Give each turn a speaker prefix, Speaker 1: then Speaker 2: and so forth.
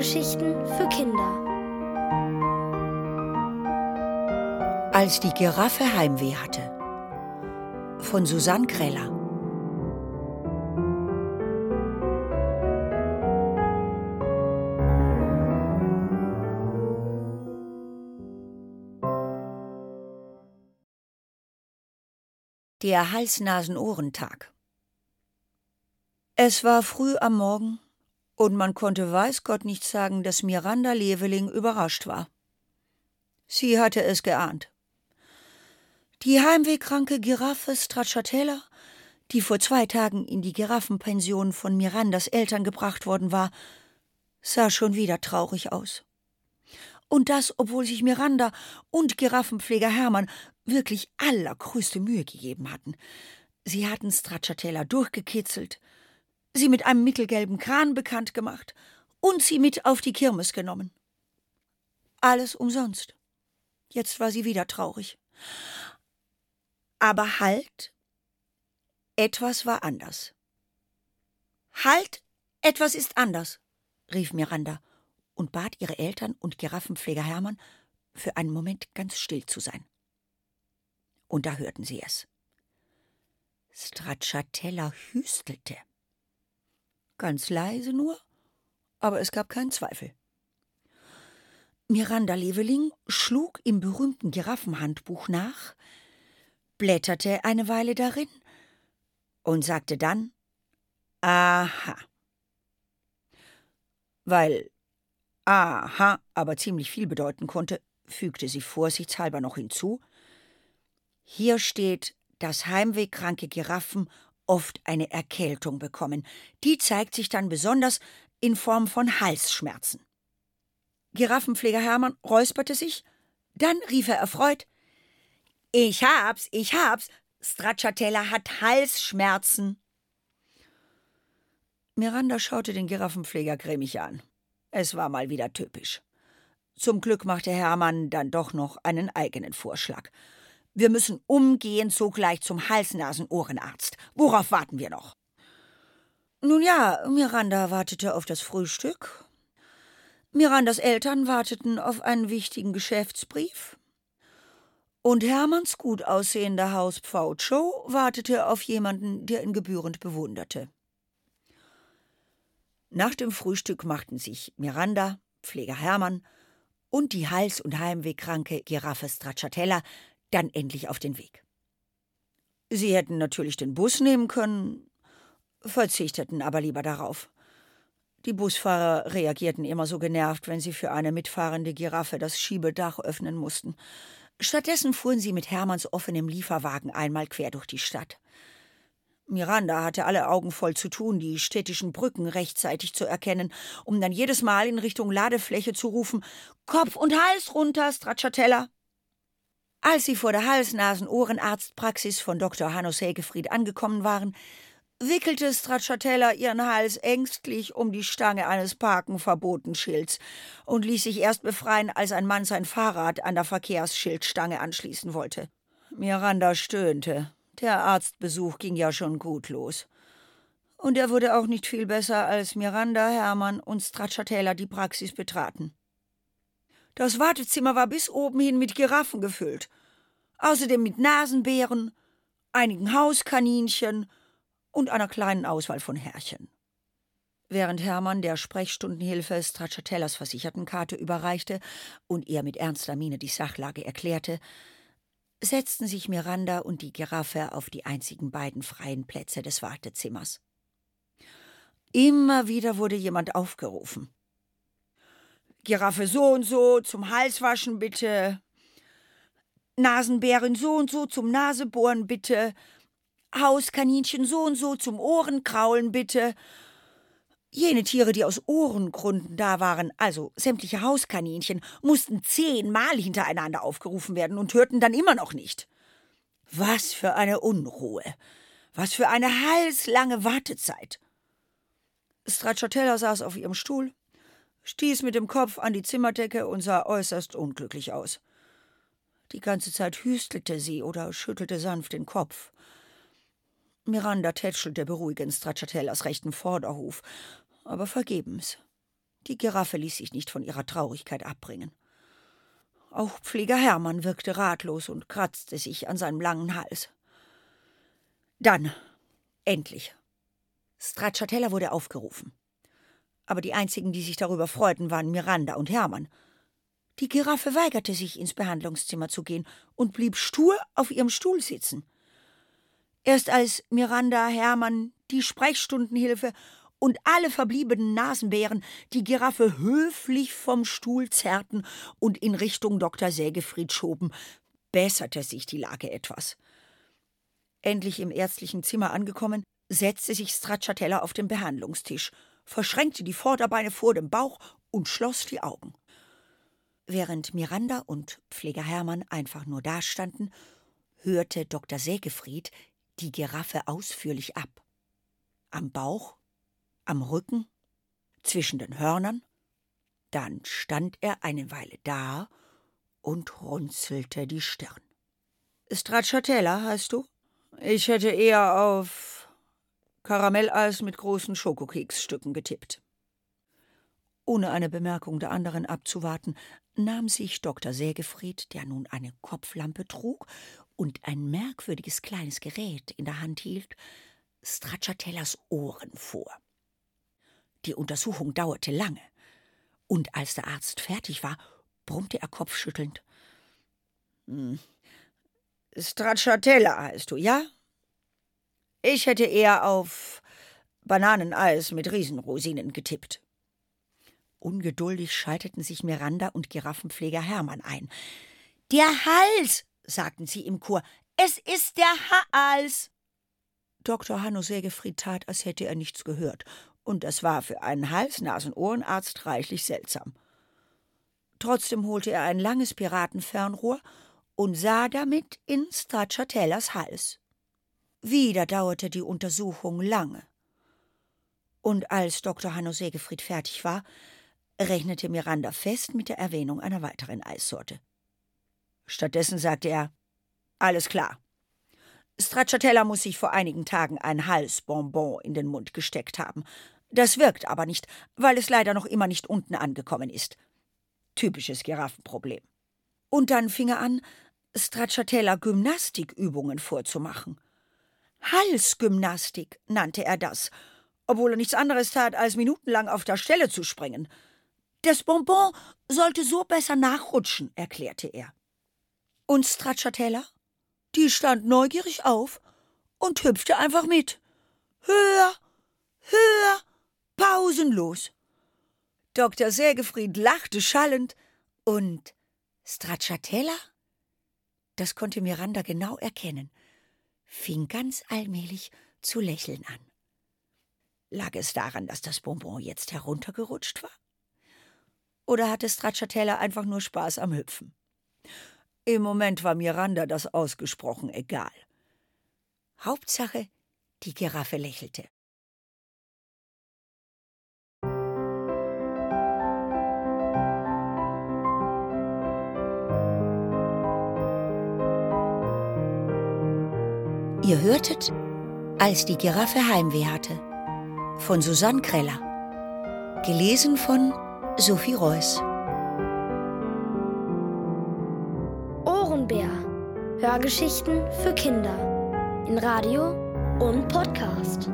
Speaker 1: Hörgeschichten für Kinder.
Speaker 2: Als die Giraffe Heimweh hatte. Von Susanne Greller. Der Hals-Nasen-Ohrentag. Es war früh am Morgen und man konnte weiß Gott nicht sagen, dass Miranda Leveling überrascht war. Sie hatte es geahnt. Die heimwehkranke Giraffe Stracciatella, die vor zwei Tagen in die Giraffenpension von Mirandas Eltern gebracht worden war, sah schon wieder traurig aus. Und das, obwohl sich Miranda und Giraffenpfleger Hermann wirklich allergrößte Mühe gegeben hatten. Sie hatten Stracciatella durchgekitzelt, sie mit einem mittelgelben Kran bekannt gemacht und sie mit auf die Kirmes genommen. Alles umsonst. Jetzt war sie wieder traurig. Aber halt, etwas war anders. Halt, etwas ist anders, rief Miranda und bat ihre Eltern und Giraffenpfleger Hermann, für einen Moment ganz still zu sein. Und da hörten sie es. Stracciatella hüstelte. Ganz leise nur, aber es gab keinen Zweifel. Miranda Leveling schlug im berühmten Giraffenhandbuch nach, blätterte eine Weile darin und sagte dann Aha. Weil Aha aber ziemlich viel bedeuten konnte, fügte sie vorsichtshalber noch hinzu Hier steht, dass heimwehkranke Giraffen oft eine Erkältung bekommen. Die zeigt sich dann besonders in Form von Halsschmerzen. Giraffenpfleger Hermann räusperte sich, dann rief er erfreut: Ich hab's, ich hab's, Stracciatella hat Halsschmerzen. Miranda schaute den Giraffenpfleger grimmig an. Es war mal wieder typisch. Zum Glück machte Hermann dann doch noch einen eigenen Vorschlag. Wir müssen umgehend sogleich zum Hals-Nasen-Ohrenarzt. Worauf warten wir noch? Nun ja, Miranda wartete auf das Frühstück. Mirandas Eltern warteten auf einen wichtigen Geschäftsbrief. Und Hermanns gut aussehender Hauspfau Joe wartete auf jemanden, der ihn gebührend bewunderte. Nach dem Frühstück machten sich Miranda, Pfleger Hermann und die Hals- und Heimwehkranke Giraffe Stracciatella dann endlich auf den Weg. Sie hätten natürlich den Bus nehmen können, verzichteten aber lieber darauf. Die Busfahrer reagierten immer so genervt, wenn sie für eine mitfahrende Giraffe das Schiebedach öffnen mussten. Stattdessen fuhren sie mit Hermanns offenem Lieferwagen einmal quer durch die Stadt. Miranda hatte alle Augen voll zu tun, die städtischen Brücken rechtzeitig zu erkennen, um dann jedes Mal in Richtung Ladefläche zu rufen: Kopf und Hals runter, Stracciatella! Als sie vor der Hals-Nasen-Ohrenarztpraxis von Dr. Hannos Hegefried angekommen waren, wickelte Stracciatella ihren Hals ängstlich um die Stange eines Parkenverbotenschilds und ließ sich erst befreien, als ein Mann sein Fahrrad an der Verkehrsschildstange anschließen wollte. Miranda stöhnte. Der Arztbesuch ging ja schon gut los. Und er wurde auch nicht viel besser, als Miranda, Hermann und Stracciatella die Praxis betraten. Das Wartezimmer war bis oben hin mit Giraffen gefüllt. Außerdem mit Nasenbären, einigen Hauskaninchen und einer kleinen Auswahl von Herrchen. Während Hermann der Sprechstundenhilfe Stracciatellas Versichertenkarte überreichte und ihr mit ernster Miene die Sachlage erklärte, setzten sich Miranda und die Giraffe auf die einzigen beiden freien Plätze des Wartezimmers. Immer wieder wurde jemand aufgerufen. Giraffe so und so zum Halswaschen bitte. Nasenbären so und so zum Nasebohren bitte. Hauskaninchen so und so zum Ohrenkraulen bitte. Jene Tiere, die aus Ohrengründen da waren, also sämtliche Hauskaninchen, mussten zehnmal hintereinander aufgerufen werden und hörten dann immer noch nicht. Was für eine Unruhe. Was für eine halslange Wartezeit. Stracciatella saß auf ihrem Stuhl, stieß mit dem Kopf an die Zimmerdecke und sah äußerst unglücklich aus. Die ganze Zeit hüstelte sie oder schüttelte sanft den Kopf. Miranda tätschelte beruhigend Stracciatellas rechten Vorderhuf, aber vergebens. Die Giraffe ließ sich nicht von ihrer Traurigkeit abbringen. Auch Pfleger Hermann wirkte ratlos und kratzte sich an seinem langen Hals. Dann, endlich. Stracciatella wurde aufgerufen. Aber die einzigen, die sich darüber freuten, waren Miranda und Hermann. Die Giraffe weigerte sich, ins Behandlungszimmer zu gehen und blieb stur auf ihrem Stuhl sitzen. Erst als Miranda, Hermann, die Sprechstundenhilfe und alle verbliebenen Nasenbären die Giraffe höflich vom Stuhl zerrten und in Richtung Dr. Sägefried schoben, besserte sich die Lage etwas. Endlich im ärztlichen Zimmer angekommen, setzte sich Stracciatella auf den Behandlungstisch, verschränkte die Vorderbeine vor dem Bauch und schloss die Augen. Während Miranda und Pfleger Hermann einfach nur dastanden, hörte Dr. Sägefried die Giraffe ausführlich ab. Am Bauch am Rücken, zwischen den Hörnern. Dann stand er eine Weile da und runzelte die Stirn. Stracciatella heißt du? Ich hätte eher auf Karamelleis mit großen Schokokeksstücken getippt. Ohne eine Bemerkung der anderen abzuwarten, nahm sich Dr. Sägefried, der nun eine Kopflampe trug und ein merkwürdiges kleines Gerät in der Hand hielt, Stracciatellas Ohren vor. Die Untersuchung dauerte lange, und als der Arzt fertig war, brummte er kopfschüttelnd. Hm. Stracciatella heißt du, ja? Ich hätte eher auf Bananeneis mit Riesenrosinen getippt. Ungeduldig schalteten sich Miranda und Giraffenpfleger Hermann ein. Der Hals, sagten sie im Chor. Es ist der Hals. Dr. Hanno Sägefried tat, als hätte er nichts gehört und das war für einen Hals-Nasen-Ohrenarzt reichlich seltsam. Trotzdem holte er ein langes Piratenfernrohr und sah damit in Stracciatellas Hals. Wieder dauerte die Untersuchung lange. Und als Dr. Hanno Segefried fertig war, rechnete Miranda fest mit der Erwähnung einer weiteren Eissorte. Stattdessen sagte er: Alles klar. Stracciatella muss sich vor einigen Tagen ein Halsbonbon in den Mund gesteckt haben. Das wirkt aber nicht, weil es leider noch immer nicht unten angekommen ist. Typisches Giraffenproblem. Und dann fing er an, Stracciatella Gymnastikübungen vorzumachen. Halsgymnastik nannte er das, obwohl er nichts anderes tat, als minutenlang auf der Stelle zu springen. Das Bonbon sollte so besser nachrutschen, erklärte er. Und Stracciatella? Die stand neugierig auf und hüpfte einfach mit. Höher, höher, pausenlos. Dr. Sägefried lachte schallend und Stracciatella? Das konnte Miranda genau erkennen, fing ganz allmählich zu lächeln an. Lag es daran, dass das Bonbon jetzt heruntergerutscht war? Oder hatte Stracciatella einfach nur Spaß am Hüpfen? Im Moment war Miranda das ausgesprochen egal. Hauptsache, die Giraffe lächelte. Ihr hörtet, als die Giraffe Heimweh hatte, von Susanne Kreller. Gelesen von Sophie Reuss.
Speaker 1: Ohrenbär. Hörgeschichten für Kinder. In Radio und Podcast.